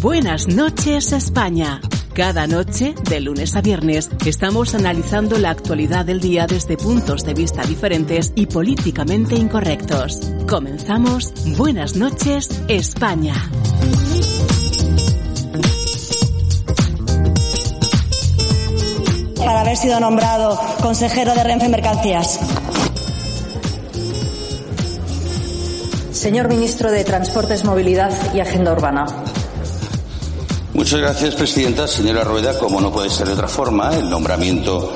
Buenas noches España. Cada noche, de lunes a viernes, estamos analizando la actualidad del día desde puntos de vista diferentes y políticamente incorrectos. Comenzamos Buenas noches España. Para haber sido nombrado consejero de Renfe Mercancías. Señor Ministro de Transportes, Movilidad y Agenda Urbana. Muchas gracias, Presidenta. Señora Rueda, como no puede ser de otra forma, el nombramiento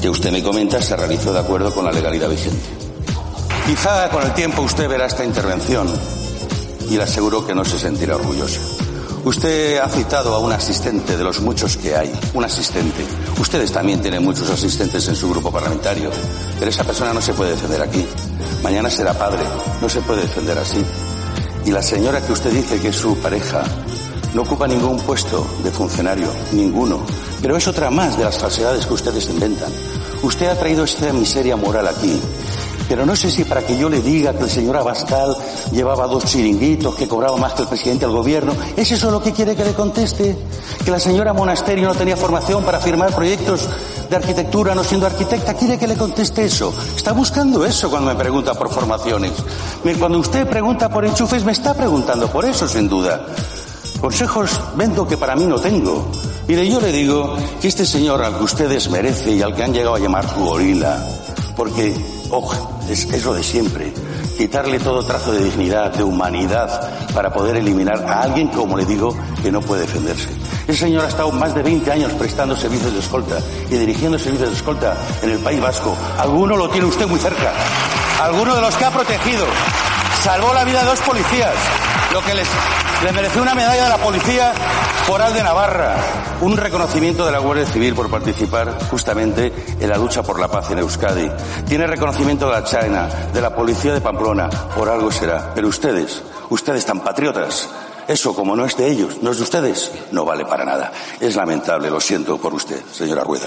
que usted me comenta se realizó de acuerdo con la legalidad vigente. Quizá con el tiempo usted verá esta intervención y le aseguro que no se sentirá orgullosa. Usted ha citado a un asistente de los muchos que hay, un asistente. Ustedes también tienen muchos asistentes en su grupo parlamentario, pero esa persona no se puede defender aquí. Mañana será padre, no se puede defender así. Y la señora que usted dice que es su pareja no ocupa ningún puesto de funcionario, ninguno. Pero es otra más de las falsedades que ustedes inventan. Usted ha traído esta miseria moral aquí. Pero no sé si para que yo le diga que el señor Abascal llevaba dos chiringuitos, que cobraba más que el presidente del gobierno, ¿es eso lo que quiere que le conteste? Que la señora Monasterio no tenía formación para firmar proyectos de arquitectura no siendo arquitecta, ¿quiere que le conteste eso? Está buscando eso cuando me pregunta por formaciones. Cuando usted pregunta por enchufes, me está preguntando por eso, sin duda. Consejos vendo que para mí no tengo. Mire, yo le digo que este señor al que usted desmerece y al que han llegado a llamar su gorila, porque, es, es lo de siempre, quitarle todo trazo de dignidad, de humanidad, para poder eliminar a alguien, como le digo, que no puede defenderse. Ese señor ha estado más de 20 años prestando servicios de escolta y dirigiendo servicios de escolta en el País Vasco. Alguno lo tiene usted muy cerca. Alguno de los que ha protegido. Salvó la vida de dos policías. Lo que les, le mereció una medalla de la Policía Foral de Navarra, un reconocimiento de la Guardia Civil por participar justamente en la lucha por la paz en Euskadi. Tiene reconocimiento de la China, de la Policía de Pamplona, por algo será. Pero ustedes, ustedes tan patriotas, eso como no es de ellos, no es de ustedes, no vale para nada. Es lamentable, lo siento por usted, señora Rueda.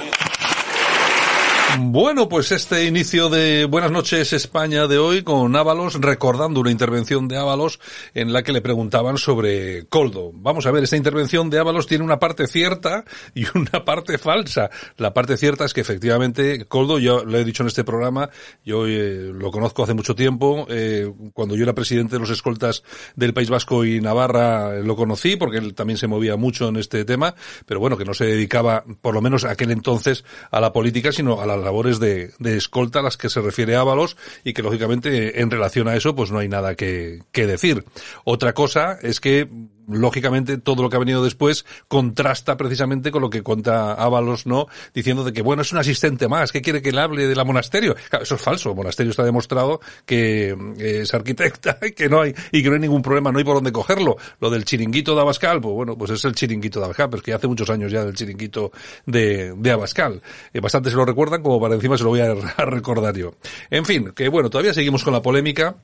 Bueno, pues este inicio de Buenas noches España de hoy con Ábalos, recordando una intervención de Ábalos en la que le preguntaban sobre Coldo. Vamos a ver, esta intervención de Ábalos tiene una parte cierta y una parte falsa. La parte cierta es que efectivamente Coldo, yo lo he dicho en este programa, yo eh, lo conozco hace mucho tiempo, eh, cuando yo era presidente de los escoltas del País Vasco y Navarra lo conocí porque él también se movía mucho en este tema, pero bueno, que no se dedicaba, por lo menos aquel entonces, a la política, sino a la labores de, de, escolta a las que se refiere Ábalos y que lógicamente en relación a eso pues no hay nada que, que decir. Otra cosa es que lógicamente todo lo que ha venido después contrasta precisamente con lo que cuenta Ábalos, ¿no? Diciendo de que, bueno, es un asistente más, que quiere que le hable de la monasterio? Claro, eso es falso. El monasterio está demostrado que eh, es arquitecta y que no hay, y que no hay ningún problema, no hay por dónde cogerlo. Lo del chiringuito de Abascal, pues bueno, pues es el chiringuito de Abascal, pero es que hace muchos años ya del chiringuito de, de Abascal. Eh, bastante se lo recuerdan, como para encima se lo voy a, a recordar yo. En fin, que bueno, todavía seguimos con la polémica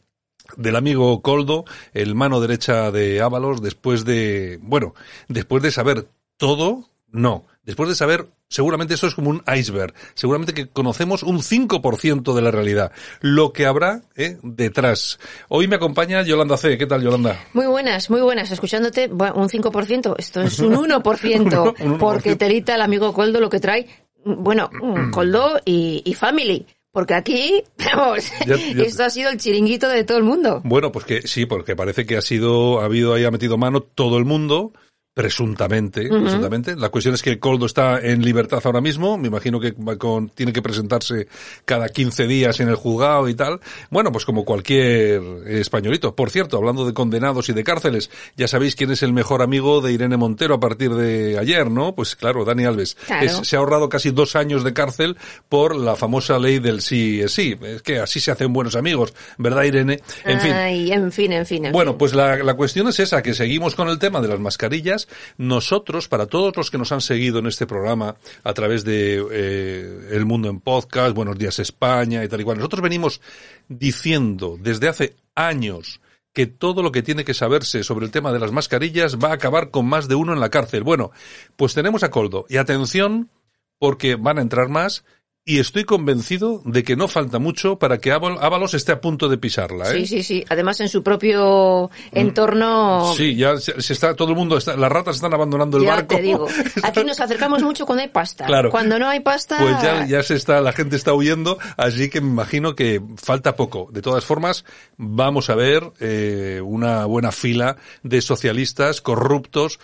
del amigo Coldo, el mano derecha de Ábalos, después de, bueno, después de saber todo, no, después de saber, seguramente esto es como un iceberg, seguramente que conocemos un 5% de la realidad, lo que habrá ¿eh? detrás. Hoy me acompaña Yolanda C. ¿Qué tal, Yolanda? Muy buenas, muy buenas. Escuchándote, bueno, un 5%, esto es un 1%, un 1%. porque telita el amigo Coldo lo que trae, bueno, Coldo y, y Family. Porque aquí, vamos, esto ha sido el chiringuito de todo el mundo. Bueno, pues que sí, porque parece que ha sido, ha habido ahí, ha metido mano todo el mundo, presuntamente, uh -huh. presuntamente. La cuestión es que Coldo está en libertad ahora mismo, me imagino que con, tiene que presentarse cada 15 días en el juzgado y tal. Bueno, pues como cualquier españolito. Por cierto, hablando de condenados y de cárceles, ya sabéis quién es el mejor amigo de Irene Montero a partir de ayer, ¿no? Pues claro, Dani Alves. Claro. Es, se ha ahorrado casi dos años de cárcel por la famosa ley del sí es sí. Es que así se hacen buenos amigos, ¿verdad, Irene? En fin. Ay, en fin, en fin. En bueno, fin. pues la, la cuestión es esa, que seguimos con el tema de las mascarillas nosotros, para todos los que nos han seguido en este programa a través de eh, El Mundo en Podcast, Buenos Días España y tal y cual, nosotros venimos diciendo desde hace años que todo lo que tiene que saberse sobre el tema de las mascarillas va a acabar con más de uno en la cárcel. Bueno, pues tenemos a Coldo. Y atención, porque van a entrar más y estoy convencido de que no falta mucho para que Ábalos esté a punto de pisarla. ¿eh? Sí, sí, sí. Además, en su propio entorno. Mm. Sí, ya se, está, todo el mundo, está, las ratas están abandonando el ya barco. Te digo, aquí nos acercamos mucho cuando hay pasta. Claro. Cuando no hay pasta. Pues ya, ya se está, la gente está huyendo, así que me imagino que falta poco. De todas formas, vamos a ver eh, una buena fila de socialistas corruptos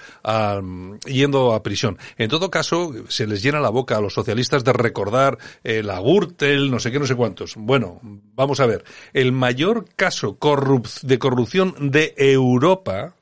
yendo a prisión. En todo caso, se les llena la boca a los socialistas de recordar eh, la Gürtel, no sé qué, no sé cuántos. Bueno, vamos a ver. El mayor caso de corrupción de Europa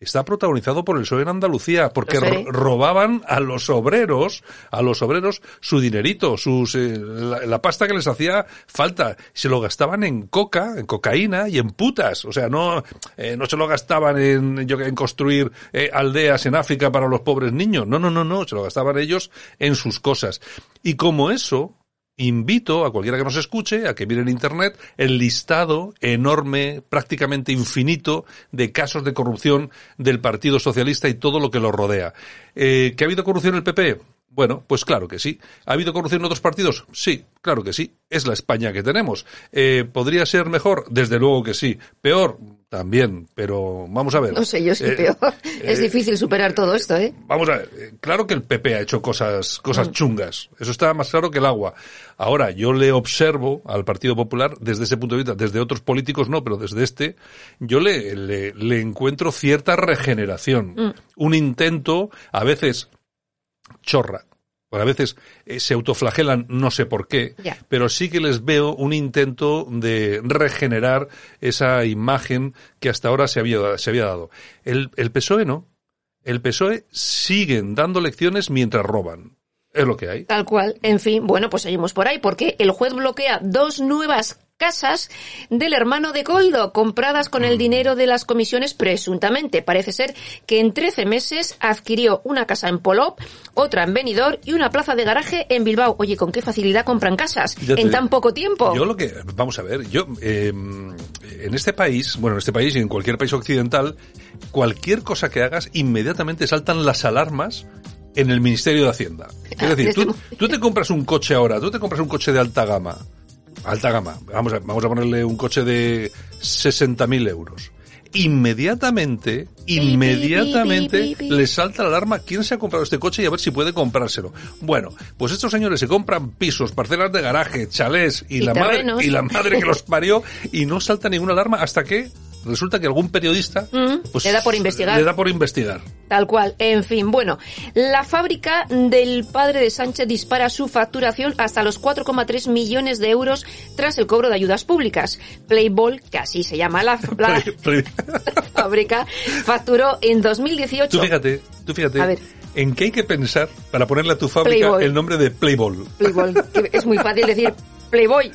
está protagonizado por el PSOE en Andalucía, porque robaban a los obreros, a los obreros su dinerito, sus, eh, la, pasta que les hacía falta. Se lo gastaban en coca, en cocaína y en putas. O sea, no, eh, no se lo gastaban en, en construir aldeas en África para los pobres niños. No, no, no, no. Se lo gastaban ellos en sus cosas. Y como eso, invito a cualquiera que nos escuche a que mire en Internet el listado enorme, prácticamente infinito, de casos de corrupción del Partido Socialista y todo lo que lo rodea. Eh, ¿Que ha habido corrupción en el PP? Bueno, pues claro que sí. ¿Ha habido corrupción en otros partidos? Sí, claro que sí. Es la España que tenemos. Eh, ¿Podría ser mejor? Desde luego que sí. ¿Peor? También, pero vamos a ver. No sé yo si eh, peor. es difícil superar todo esto, ¿eh? Vamos a ver. Claro que el PP ha hecho cosas, cosas mm. chungas. Eso está más claro que el agua. Ahora, yo le observo al Partido Popular desde ese punto de vista, desde otros políticos no, pero desde este, yo le, le, encuentro cierta regeneración. Mm. Un intento, a veces, chorra. Por a veces eh, se autoflagelan, no sé por qué, pero sí que les veo un intento de regenerar esa imagen que hasta ahora se había, se había dado. El, el PSOE no. El PSOE siguen dando lecciones mientras roban. Es lo que hay. Tal cual. En fin, bueno, pues seguimos por ahí porque el juez bloquea dos nuevas casas del hermano de Goldo, compradas con el mm. dinero de las comisiones presuntamente. Parece ser que en 13 meses adquirió una casa en Polop, otra en Benidorm y una plaza de garaje en Bilbao. Oye, ¿con qué facilidad compran casas en tan poco tiempo? Yo lo que, vamos a ver, yo, em, en este país, bueno, en este país y en cualquier país occidental, cualquier cosa que hagas, inmediatamente saltan las alarmas en el Ministerio de Hacienda. Es ah, decir, tú, tú te compras un coche ahora, tú te compras un coche de alta gama, alta gama, vamos a, vamos a ponerle un coche de 60.000 euros. Inmediatamente, inmediatamente le salta la alarma quién se ha comprado este coche y a ver si puede comprárselo. Bueno, pues estos señores se compran pisos, parcelas de garaje, chalés y, la madre y la madre que los parió y no salta ninguna alarma hasta que resulta que algún periodista mm, pues, le da por investigar. Le da por investigar. Tal cual. En fin, bueno, la fábrica del padre de Sánchez dispara su facturación hasta los 4,3 millones de euros tras el cobro de ayudas públicas. Playball, que así se llama la, fábrica, facturó en 2018. Tú fíjate, tú fíjate. A ver. ¿En qué hay que pensar para ponerle a tu fábrica el nombre de Playball? Playball. es muy fácil decir Playboy.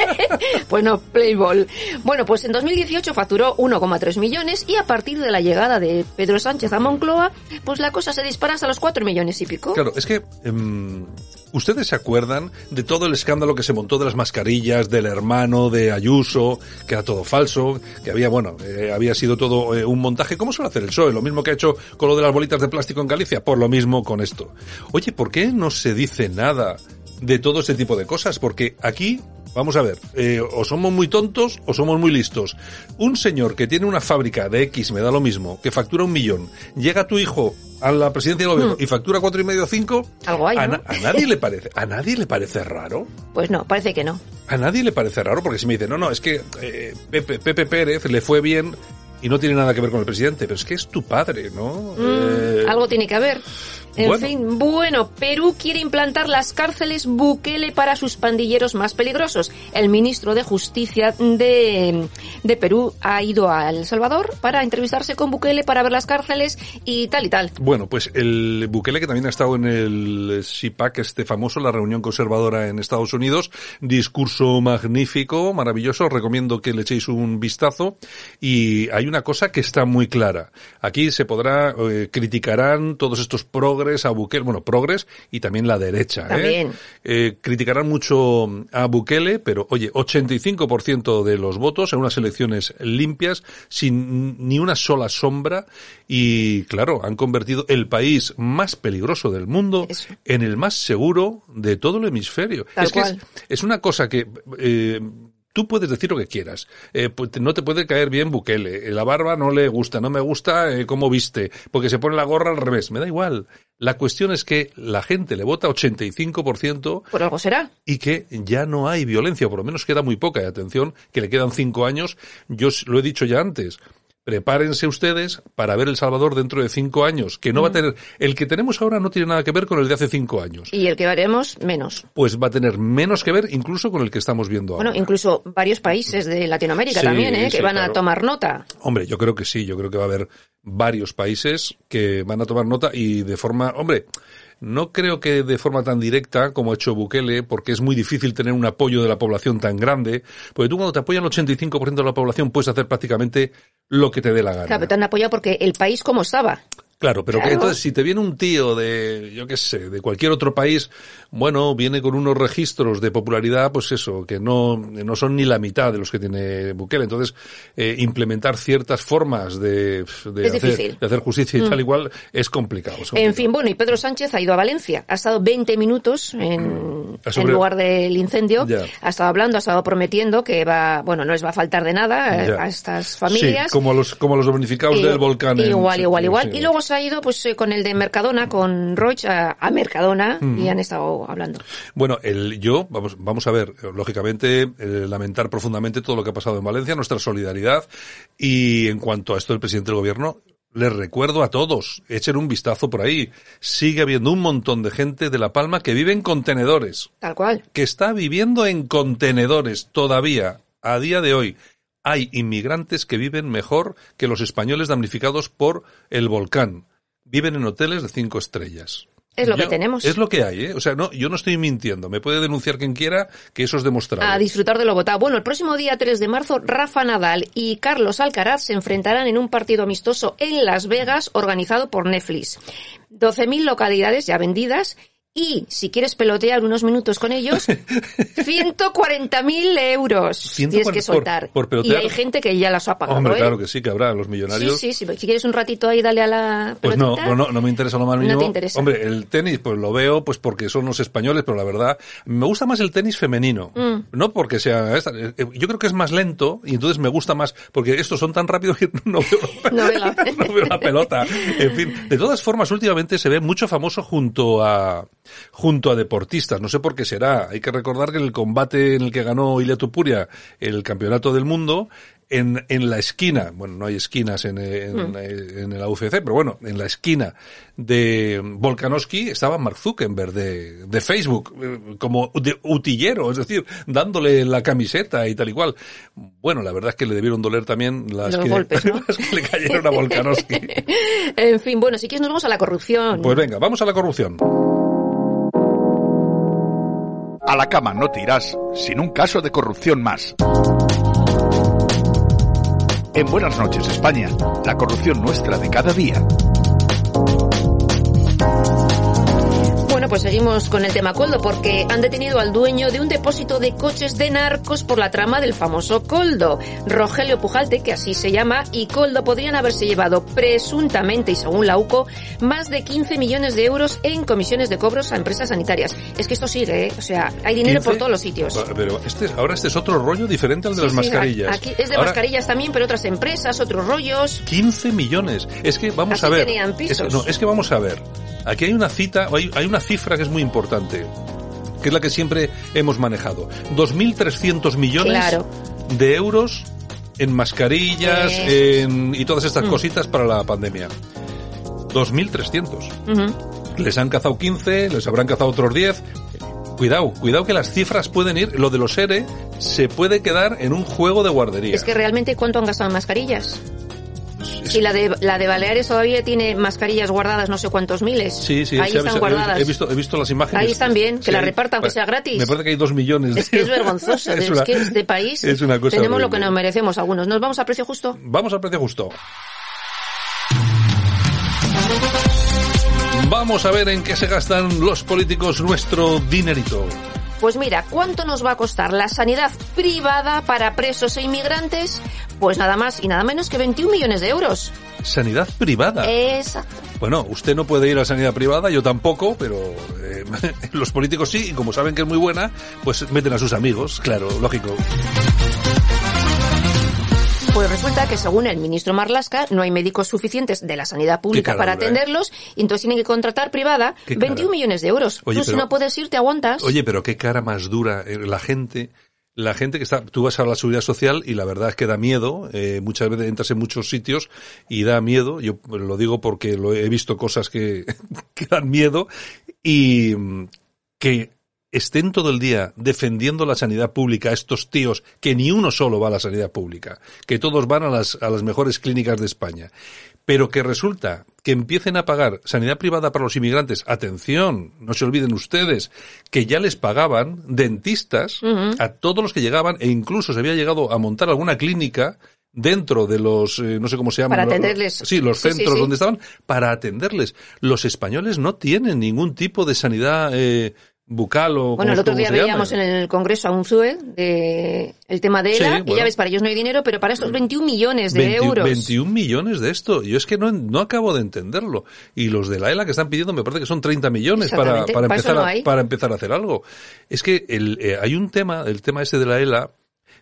bueno, Playboy. Bueno, pues en 2018 facturó 1,3 millones y a partir de la llegada de Pedro Sánchez a Moncloa, pues la cosa se dispara hasta los 4 millones y pico. Claro, es que... Em, ¿Ustedes se acuerdan de todo el escándalo que se montó de las mascarillas, del hermano de Ayuso, que era todo falso, que había, bueno, eh, había sido todo eh, un montaje? ¿Cómo suele hacer el PSOE? Lo mismo que ha hecho con lo de las bolitas de plástico en Galicia, por lo mismo con esto. Oye, ¿por qué no se dice nada de todo ese tipo de cosas, porque aquí, vamos a ver, eh, o somos muy tontos o somos muy listos. Un señor que tiene una fábrica de X, me da lo mismo, que factura un millón, llega tu hijo a la presidencia del gobierno mm. y factura cuatro y medio o cinco, Algo hay, a, nadie le parece, a nadie le parece raro. Pues no, parece que no. A nadie le parece raro porque si me dice, no, no, es que eh, Pepe, Pepe Pérez le fue bien y no tiene nada que ver con el presidente, pero es que es tu padre, ¿no? Mm, eh, algo tiene que haber. En fin, bueno, Perú quiere implantar las cárceles Bukele para sus pandilleros más peligrosos. El ministro de Justicia de, de Perú ha ido a El Salvador para entrevistarse con Bukele para ver las cárceles y tal y tal. Bueno, pues el Bukele que también ha estado en el CIPAC, este famoso, la reunión conservadora en Estados Unidos, discurso magnífico, maravilloso, recomiendo que le echéis un vistazo y hay una cosa que está muy clara. Aquí se podrá, eh, criticarán todos estos progres progres a Bukele, bueno, progres y también la derecha. ¿eh? También. Eh, criticarán mucho a Bukele, pero oye, 85% de los votos en unas elecciones limpias, sin ni una sola sombra, y claro, han convertido el país más peligroso del mundo Eso. en el más seguro de todo el hemisferio. Tal es que es una cosa que eh, tú puedes decir lo que quieras. Eh, pues no te puede caer bien Bukele. Eh, La barba no le gusta, no me gusta eh, cómo viste, porque se pone la gorra al revés. Me da igual. La cuestión es que la gente le vota 85% Por algo será. y que ya no hay violencia, por lo menos queda muy poca. Y atención, que le quedan cinco años. Yo lo he dicho ya antes. Prepárense ustedes para ver El Salvador dentro de cinco años, que no va a tener, el que tenemos ahora no tiene nada que ver con el de hace cinco años. Y el que veremos, menos. Pues va a tener menos que ver incluso con el que estamos viendo ahora. Bueno, incluso varios países de Latinoamérica Sí, también, ¿eh? que van a tomar nota. Hombre, yo creo que sí, yo creo que va a haber varios países que van a tomar nota y de forma, hombre, no creo que de forma tan directa como ha hecho Bukele, porque es muy difícil tener un apoyo de la población tan grande, porque tú cuando te apoyan el 85% de la población puedes hacer prácticamente lo que te dé la gana. Claro, pero te han apoyado porque el país como estaba. Claro, pero que entonces si te viene un tío de, yo qué sé, de cualquier otro país, bueno, viene con unos registros de popularidad, pues eso, que no, no son ni la mitad de los que tiene Bukele. Entonces, eh, implementar ciertas formas de, de, hacer. Mm. de hacer justicia y tal igual es complicado. es En complicado. fin, bueno, y Pedro Sánchez ha ido a Valencia. Ha estado 20 minutos en, sobre- en lugar del incendio. Ya. Ha estado hablando, ha estado prometiendo que va, bueno, no les va a faltar de nada eh, Ya. a estas familias. Sí, como los, como los damnificados del volcán. en- Igual, igual, igual. sí. Y luego ha ido pues eh, con el de Mercadona, con Roig a, a Mercadona y han estado hablando. Bueno, el, yo, vamos, vamos a ver, lógicamente, eh, lamentar profundamente todo lo que ha pasado en Valencia, nuestra solidaridad. Y en cuanto a esto del presidente del gobierno, les recuerdo a todos, echen un vistazo por ahí. Sigue habiendo un montón de gente de La Palma que vive en contenedores, Tal cual. que está viviendo en contenedores todavía, a día de hoy. Hay inmigrantes que viven mejor que los españoles damnificados por el volcán. Viven en hoteles de cinco estrellas. Es lo que tenemos. Es lo que hay, ¿eh? O sea, no, yo no estoy mintiendo. Me puede denunciar quien quiera que eso es demostrable. A disfrutar de lo votado. Bueno, el próximo día 3 de marzo, Rafa Nadal y Carlos Alcaraz se enfrentarán en un partido amistoso en Las Vegas organizado por Netflix. 12.000 localidades ya vendidas y, si quieres pelotear unos minutos con ellos, 140.000 euros tienes 140 que soltar. por- por y hay gente que ya las ha pagado, Hombre, ¿eh? claro que sí, que habrá los Sí, millonarios. sí, sí. Si quieres un ratito ahí, dale a la Pues no, pelotita. no, no, no me interesa lo más No mínimo. te interesa. Hombre, el tenis, pues lo veo, pues porque son los españoles, pero la verdad, me gusta más el tenis femenino. Mm. No porque sea esta, eh, yo creo que es más lento y entonces me gusta más, porque estos son tan rápidos que no veo, No veo la- no veo la pelota. En fin, de todas formas, últimamente se ve mucho famoso junto a, junto a deportistas. No sé por qué será. Hay que recordar que en el combate en el que ganó Ilia Tupuria el campeonato del mundo, en, en la esquina, bueno, no hay esquinas en, en, en la UFC, pero bueno, en la esquina de Volkanovski estaba Mark Zuckerberg de, de Facebook, eh, como de utillero, es decir, dándole la camiseta y tal y cual. Bueno, la verdad es que le debieron doler también las, Los que, golpes, ¿no? las que le cayeron a Volkanovski. En fin, bueno, si quieres nos vamos a la corrupción. Pues venga, vamos a la corrupción. A la cama no te irás sin un caso de corrupción más. En Buenas noches España, la corrupción nuestra de cada día. Pues seguimos con el tema Coldo, porque han detenido al dueño de un depósito de coches de narcos por la trama del famoso Coldo. Rogelio Pujalte, que así se llama, y Coldo podrían haberse llevado presuntamente, y según la UCO, más de 15 millones de euros en comisiones de cobros a empresas sanitarias. Es que esto sigue, ¿eh? O sea, hay dinero 15. por todos los sitios. Pero este, ahora este es otro rollo diferente al de Sí, las sí, mascarillas. Aquí es de Ahora, mascarillas también, pero otras empresas, otros rollos. 15 millones. Es que vamos Así a ver. tenían pisos. Es, no, es que vamos a ver. Aquí hay una cita, hay, hay una cifra que es muy importante, que es la que siempre hemos manejado. 2.300 millones Claro. de euros en mascarillas en, y todas Mm. estas cositas para la pandemia. 2.300. Ujú. Les han cazado 15, les habrán cazado otros 10. Cuidado, cuidado que las cifras pueden ir, lo de los ERE se puede quedar en un juego de guardería. Es que realmente, ¿cuánto han gastado en mascarillas? Es- Si la de, la de Baleares todavía tiene mascarillas guardadas no sé cuántos miles. Sí, sí, Ahí sí, están visto- guardadas. He visto, he visto las imágenes. Ahí están bien, que Sí, la ahí- repartan, aunque sea gratis. Me parece que hay dos millones. de Es que es vergonzoso. es, una- que este país es una cosa tenemos lo que nos merecemos algunos. ¿Nos vamos a precio justo? Vamos al precio justo. Vamos a ver en qué se gastan los políticos nuestro dinerito. Pues mira, ¿cuánto nos va a costar la sanidad privada para presos e inmigrantes? Pues nada más y nada menos que 21 millones de euros. Sanidad privada. Exacto. Bueno, usted no puede ir a sanidad privada, yo tampoco, pero eh, los políticos sí, y como saben que es muy buena, pues meten a sus amigos, claro, lógico. Pues resulta que según el ministro Marlasca no hay médicos suficientes de la sanidad pública para ¿eh? atenderlos y entonces tienen que contratar privada Qué 21 cara. millones de euros. Oye, Tú si pero- no puedes ir te aguantas. Oye, pero qué cara más dura eh, la gente. La gente que está, tú vas a la seguridad social y la verdad es que da miedo. eh, muchas veces entras en muchos sitios y da miedo. Yo lo digo porque lo he visto cosas que, que dan miedo y mm, que estén todo el día defendiendo la sanidad pública estos tíos que ni uno solo va a la sanidad pública, que todos van a las, a las mejores clínicas de España, pero que resulta que empiecen a pagar sanidad privada para los inmigrantes, atención, no se olviden ustedes, que ya les pagaban dentistas a todos los que llegaban e incluso se había llegado a montar alguna clínica dentro de los, eh, no sé cómo se llaman. Para los- atenderles. Sí, los Sí, sí, centros sí. donde estaban, para atenderles. Los españoles no tienen ningún tipo de sanidad eh, bucal o Bueno, el otro día veíamos en el Congreso a un ZUE de el tema de Sí, ELA y bueno. ya ves, para ellos no hay dinero, pero para estos 21 millones de 20 euros. 21 millones de esto. Yo es que no, no acabo de entenderlo. Y los de la ELA que están pidiendo me parece que son 30 millones para, para, empezar, no a, para empezar a hacer algo. Es que el, eh, hay un tema, el tema ese de la ELA,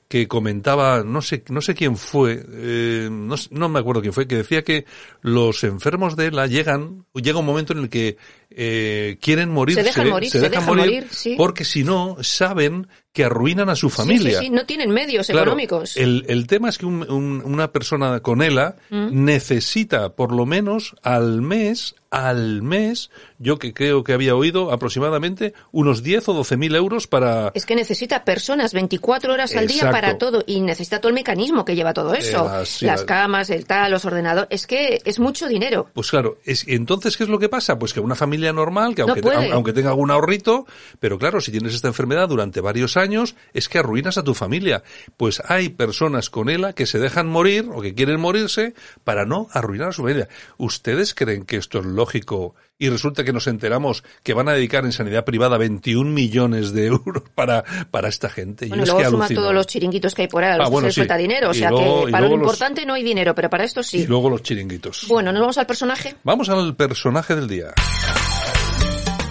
que comentaba, no sé, no sé quién fue, eh, no, no me acuerdo quién fue, que decía que los enfermos de ELA llegan, llega un momento en el que eh, quieren dejan morir, se dejan morir, sí. porque si no saben que arruinan a su familia. sí, sí, no tienen medios Claro, económicos. El, el tema es que un- un- una persona con ELA Mm. necesita por lo menos al mes, al mes, yo que creo que había oído aproximadamente unos 10 o 12 mil euros para... Es que necesita personas 24 horas al día para todo y necesita todo el mecanismo que lleva todo eso. Eh, las- sí, Las las- camas, el tal, los ordenadores. Es que es mucho dinero. Pues claro, es, entonces, ¿qué es lo que pasa? Pues que una familia normal, que aunque, aunque tenga algún ahorrito, pero claro, si tienes esta enfermedad durante varios años, es que arruinas a tu familia. Pues hay personas con ELA que se dejan morir o que quieren morirse para no arruinar a su familia. ¿Ustedes creen que esto es lógico? Y resulta que nos enteramos que van a dedicar en sanidad privada 21 millones de euros para, para esta gente. Bueno, y es luego que suma todos los chiringuitos que hay por ahí, a los Ah, que bueno, se sí. suelta dinero. O Y sea luego- que y para lo los- importante no hay dinero, pero para esto Y sí. luego los chiringuitos. Bueno, nos vamos al personaje. Vamos al personaje del día.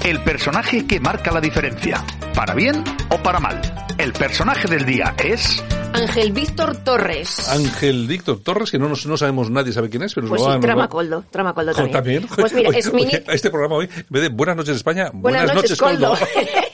El personaje que marca la diferencia, para bien o para mal. El personaje del día es... Ángel Víctor Torres. Ángel Víctor Torres, que no, nos, no sabemos, nadie sabe quién es, pero Pues nos sí, va- nos va- Tramacoldo. Tramacoldo también. Pues mira, es mini... oye, este programa hoy, en vez de Buenas noches España, Buenas, noches, Coldo. Coldo.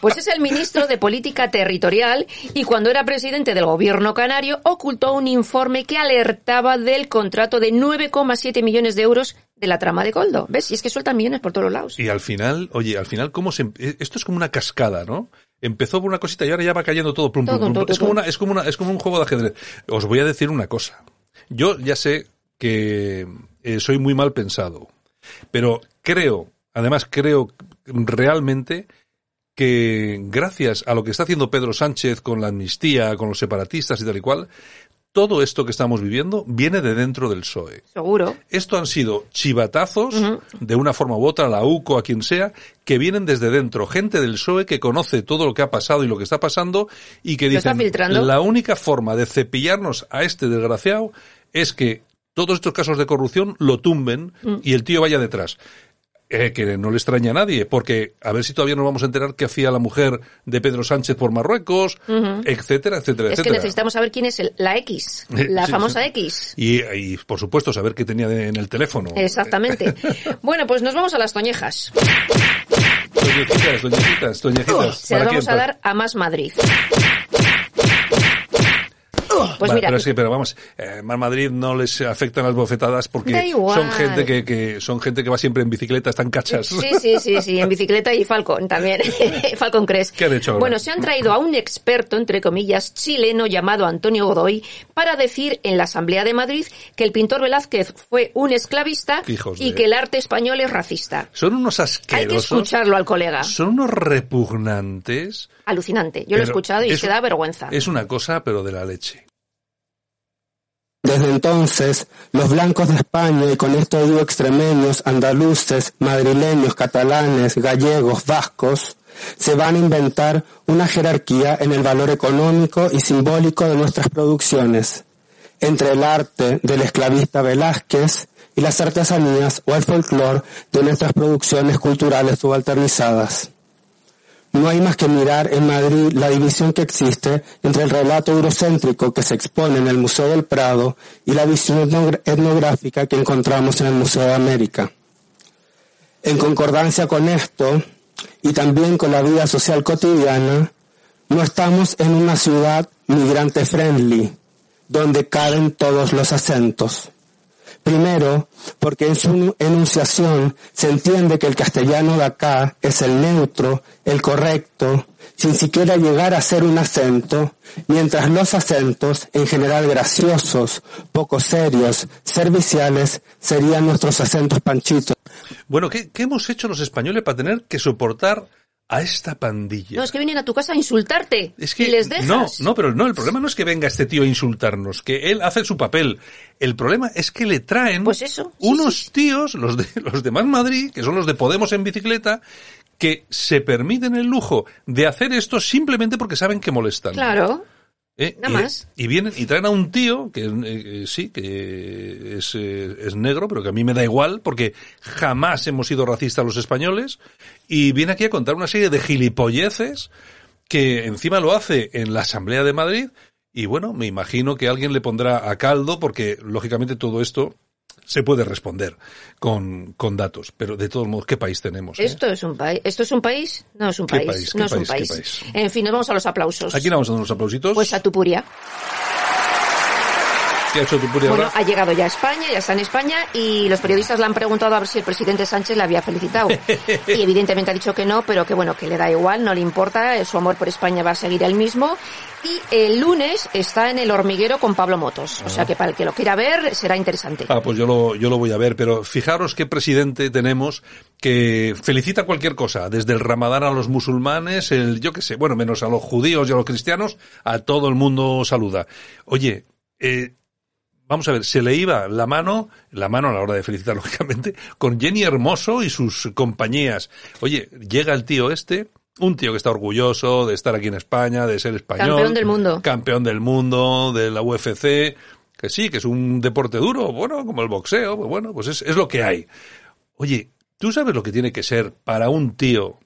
pues es el ministro de Política Territorial y cuando era presidente del gobierno canario ocultó un informe que alertaba del contrato de 9,7 millones de euros de la trama de Coldo. ¿Ves? Y es que sueltan millones por todos los lados. Y al final, oye, al final, ¿cómo se, em- eh, esto es como una cascada, ¿no? Empezó por una cosita y ahora ya va cayendo todo. plum, plum, plum, todo, es, como una, es, como una, es como un juego de ajedrez. Os voy a decir una cosa. Yo ya sé que eh, soy muy mal pensado, pero creo, además creo realmente que gracias a lo que está haciendo Pedro Sánchez con la amnistía, con los separatistas y tal y cual, todo esto que estamos viviendo viene de dentro del PSOE. Seguro. Esto han sido chivatazos, de una forma u otra, a la UCO, a quien sea, que vienen desde dentro. Gente del PSOE que conoce todo lo que ha pasado y lo que está pasando y que dicen, filtrando. la única forma de cepillarnos a este desgraciado es que todos estos casos de corrupción lo tumben Mm. y el tío vaya detrás. Eh, que no le extraña a nadie, porque a ver si todavía nos vamos a enterar qué hacía la mujer de Pedro Sánchez por Marruecos, etcétera, etcétera, Es que necesitamos saber quién es el- la X, la Sí, famosa sí. X. Y, y, por supuesto, saber qué tenía en el teléfono. Exactamente. bueno, pues nos vamos a las toñejas. Doñecitas, doñecitas, doñecitas. Se las ¿Para vamos quién? a dar a Más Madrid. Pues mira, pero es que, pero vamos, eh, Mar Madrid no les afectan las bofetadas porque son gente que, que son gente que va siempre en bicicleta, están cachas. Sí, sí, sí, sí, en bicicleta y Falcon también. Falcon Crest. ¿Qué han hecho ahora? Bueno, se han traído a un experto, entre comillas, chileno llamado Antonio Godoy para decir en la Asamblea de Madrid que el pintor Velázquez fue un esclavista Hijos y de- que el arte español es racista. Son unos Hay que asquerosos. escucharlo al colega. Son unos repugnantes. Alucinante. Yo lo he escuchado y es- se da vergüenza. Es una cosa, pero de la leche. Desde entonces, los blancos de España, y con esto digo extremeños, andaluces, madrileños, catalanes, gallegos, vascos, se van a inventar una jerarquía en el valor económico y simbólico de nuestras producciones, entre el arte del esclavista Velázquez y las artesanías o el folclore de nuestras producciones culturales subalternizadas. No hay más que mirar en Madrid la división que existe entre el relato eurocéntrico que se expone en el Museo del Prado y la visión etnográfica que encontramos en el Museo de América. En concordancia con esto, y también con la vida social cotidiana, no estamos en una ciudad migrante friendly, donde caben todos los acentos. Primero, porque en su enunciación se entiende que el castellano de acá es el neutro, el correcto, sin siquiera llegar a ser un acento, mientras los acentos, en general graciosos, poco serios, serviciales, serían nuestros acentos panchitos. Bueno, ¿qué, ¿qué hemos hecho los españoles para tener que soportar a esta pandilla. No, es que vienen a tu casa a insultarte. Es que, y les dejas. No, no, pero no, el problema no es que venga este tío a insultarnos, que él hace su papel. El problema es que le traen pues eso, unos tíos, los de, los de Más Madrid, que son los de Podemos en bicicleta, que se permiten el lujo de hacer esto simplemente porque saben que molestan. Claro. ¿Eh? Nada y, más. Y vienen y traen a un tío que eh, sí, que es, eh, es, negro, pero que a mí me da igual porque jamás hemos sido racistas los españoles y viene aquí a contar una serie de gilipolleces que encima lo hace en la Asamblea de Madrid y bueno, me imagino que alguien le pondrá a caldo porque lógicamente todo esto se puede responder con, con datos. Pero de todos modos, ¿qué país tenemos? Eh? ¿Esto es un país? ¿Esto es un país? No es un país. país? No es un país. país. En fin, nos vamos a los aplausos. Aquí vamos a dar unos aplausitos. Pues a Tupuria. ¿Qué ha hecho Tupuria bueno, ha llegado ya a España, ya está en España y los periodistas le han preguntado a ver si el presidente Sánchez le había felicitado. y evidentemente ha dicho que no, pero que bueno, que le da igual, no le importa, su amor por España va a seguir el mismo. Y el lunes está en el hormiguero con Pablo Motos. O sea que para el que lo quiera ver será interesante. Ah, pues yo lo, yo lo voy a ver, pero fijaros qué presidente tenemos que felicita cualquier cosa, desde el ramadán a los musulmanes, el yo qué sé, bueno, menos a los judíos y a los cristianos, a todo el mundo saluda. Oye, eh, vamos a ver, se le iba la mano, la mano a la hora de felicitar, lógicamente, con Jenny Hermoso y sus compañías. Oye, llega el tío este, un tío que está orgulloso de estar aquí en España, de ser español. Campeón del mundo. Campeón del mundo, de la UFC, que sí, que es un deporte duro, bueno, como el boxeo, pues bueno, pues es, es lo que hay. Oye, ¿tú sabes lo que tiene que ser para un tío?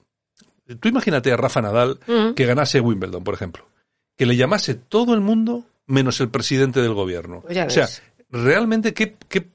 Tú imagínate a Rafa Nadal Mm. que ganase Wimbledon, por ejemplo. Que le llamase todo el mundo menos el presidente del gobierno. Pues o sea, realmente, ¿qué, qué,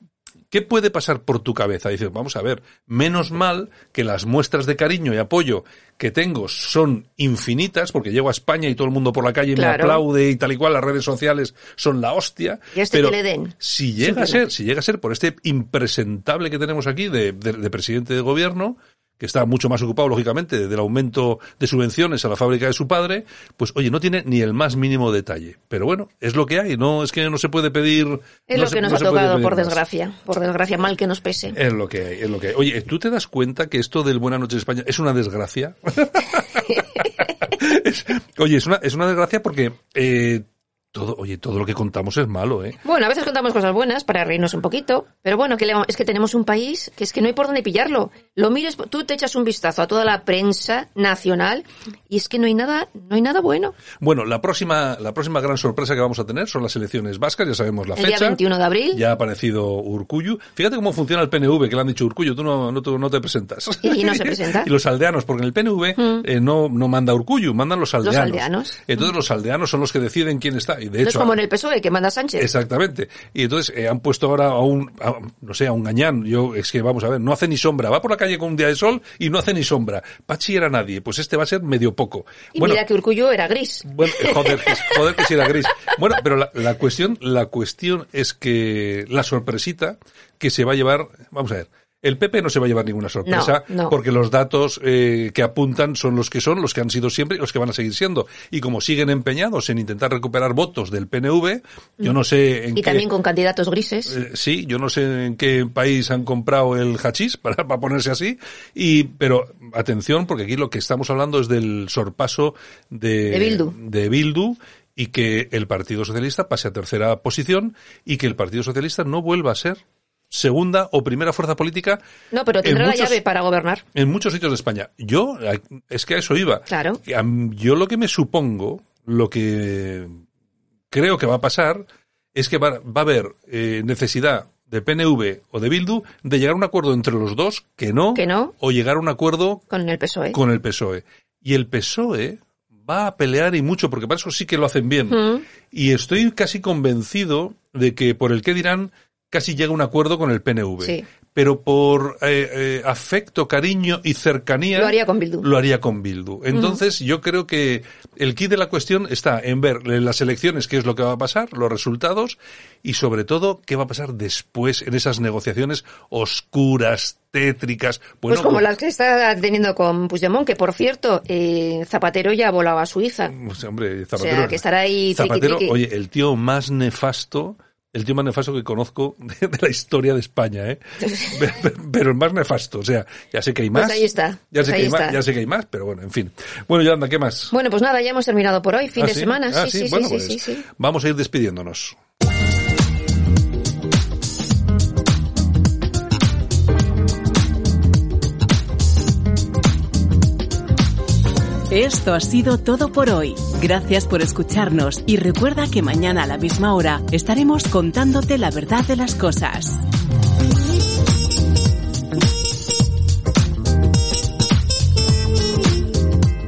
¿qué puede pasar por tu cabeza? Dices, vamos a ver, menos mal que las muestras de cariño y apoyo que tengo son infinitas, porque llego a España y todo el mundo por la calle me aplaude y tal y cual, las redes sociales son la hostia. Y este pero que le den. si llega a ser, si llega a ser por este impresentable que tenemos aquí de, de- de presidente de gobierno, que está mucho más ocupado, lógicamente, del aumento de subvenciones a la fábrica de su padre, pues oye, no tiene ni el más mínimo detalle. Pero bueno, es lo que hay, no es que no se puede pedir. Es no lo se- que nos no ha tocado, por más. desgracia. Por desgracia, mal que nos pese. Es lo que hay, es lo que hay. Oye, ¿tú te das cuenta que esto del Buenas noches España es una desgracia? Es- oye, es una, es una desgracia porque eh, todo, oye, todo lo que contamos es malo, ¿eh? Bueno, a veces contamos cosas buenas para reírnos un poquito, pero bueno, que le es que tenemos un país que es que no hay por dónde pillarlo. Lo mires, tú te echas un vistazo a toda la prensa nacional y es que no hay nada, no hay nada bueno. Bueno, la próxima, la próxima gran sorpresa que vamos a tener son las elecciones vascas, ya sabemos la El día fecha. 21 de abril. Ya ha aparecido Urcuyu. Fíjate cómo funciona el PNV, que le han dicho Urcuyu, tú no, no, te- no te presentas. Y no se presenta. y los aldeanos, porque en el PNV eh, no, no manda Urcuyu, mandan los aldeanos. aldeanos. Entonces los aldeanos son los que deciden quién está. Y de No es hecho, como en el PSOE que manda Sánchez. Exactamente. Y entonces eh, han puesto ahora a un, a- no sé, a un gañán. Yo, es que vamos a ver, no hace ni sombra. Va por la calle con un día de sol y no hace ni sombra. Pachi era nadie. Pues este va a ser medio poco. y bueno, mira que Urcullo era gris. bueno, eh, joder, que, joder que si era gris. Bueno, pero la, la cuestión, la cuestión es que la sorpresita que se va a llevar, vamos a ver, el PP no se va a llevar ninguna sorpresa No, no. porque los datos eh, que apuntan son los que son, los que han sido siempre y los que van a seguir siendo. Y como siguen empeñados en intentar recuperar votos del PNV, yo no sé en Y qué... también con candidatos grises. Eh, sí, yo no sé en qué país han comprado el hachís para, para ponerse así, y pero atención porque aquí lo que estamos hablando es del sorpaso de, De Bildu. de Bildu, y que el Partido Socialista pase a tercera posición y que el Partido Socialista no vuelva a ser segunda o primera fuerza política. No, pero tendrá la llave para gobernar. En muchos sitios de España. Yo, es que a eso iba. Claro. Yo lo que me supongo, lo que creo que va a pasar, es que va, a haber eh, necesidad de PNV o de Bildu de llegar a un acuerdo entre los dos, que no, que no, o llegar a un acuerdo con el PSOE. Con el PSOE. Y el PSOE va a pelear y mucho, porque para eso sí que lo hacen bien. Y estoy casi convencido de que por el que dirán casi llega a un acuerdo con el PNV. Pero por eh, eh, afecto, cariño y cercanía. Lo haría con Bildu. Lo haría con Bildu. Entonces, yo creo que el kit de la cuestión está en ver en las elecciones qué es lo que va a pasar, los resultados y sobre todo qué va a pasar después en esas negociaciones oscuras, tétricas. pues como las que está teniendo con Puigdemont, que por cierto, eh, Zapatero ya volaba a Suiza. Pues, hombre, Zapatero. O sea, que estará ahí. Zapatero, oye, el tío más nefasto el tío más nefasto que conozco de, la historia de España, ¿eh? pero, el más nefasto, o sea, ya sé que hay pues más. Pues ahí está. Ya sé, pues que hay más, ya sé que hay más, pero bueno, en fin. Bueno, Yolanda, ¿qué más? Bueno, pues nada, ya hemos terminado por hoy, fin ¿Ah, de semana. Ah, sí, sí, bueno, sí, pues sí, sí. Vamos a ir despidiéndonos. Esto ha sido todo por hoy. Gracias por escucharnos y recuerda que mañana a la misma hora estaremos contándote la verdad de las cosas.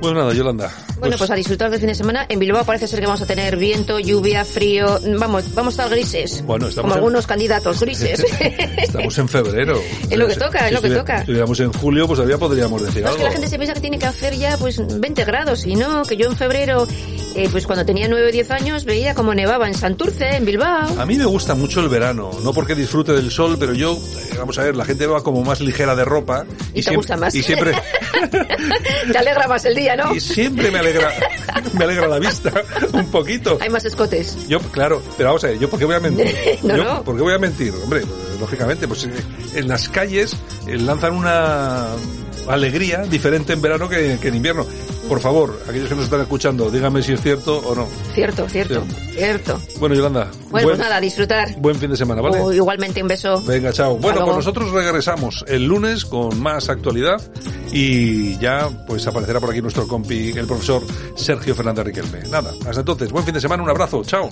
Pues nada, Yolanda. Bueno, pues, a disfrutar del fin de semana. En Bilbao parece ser que vamos a tener viento, lluvia, frío. Vamos, vamos a estar grises. Bueno, estamos Como algunos candidatos grises. estamos en febrero. es lo que toca, es lo que toca. Si estuviéramos en julio, pues todavía podríamos decir algo. Es que la gente se piensa que tiene que hacer ya pues 20 grados y no, que yo en febrero eh, pues cuando tenía 9 o 10 años veía como nevaba en Santurce, en Bilbao. A mí me gusta mucho el verano, no porque disfrute del sol, pero yo, eh, vamos a ver, la gente va como más ligera de ropa. Y, te gusta más. Y siempre... te alegra más el día, ¿no? Y siempre me alegra, me alegra la vista, un poquito. Hay más escotes. Yo, claro, pero vamos a ver, ¿yo por qué voy a mentir? no, yo, no. ¿Por qué voy a mentir? Hombre, lógicamente, pues eh, en las calles lanzan una alegría diferente en verano que, que en invierno. Por favor, aquellos que nos están escuchando, díganme si es cierto o no. Cierto, cierto, cierto. Bueno, Yolanda. Bueno, pues nada, disfrutar. Buen fin de semana, ¿vale? Oh, igualmente, un beso. Venga, chao. Bueno, pues nosotros regresamos el lunes con más actualidad y ya pues aparecerá por aquí nuestro compi, el profesor Sergio Fernández Riquelme. Nada, hasta entonces, buen fin de semana, un abrazo, chao.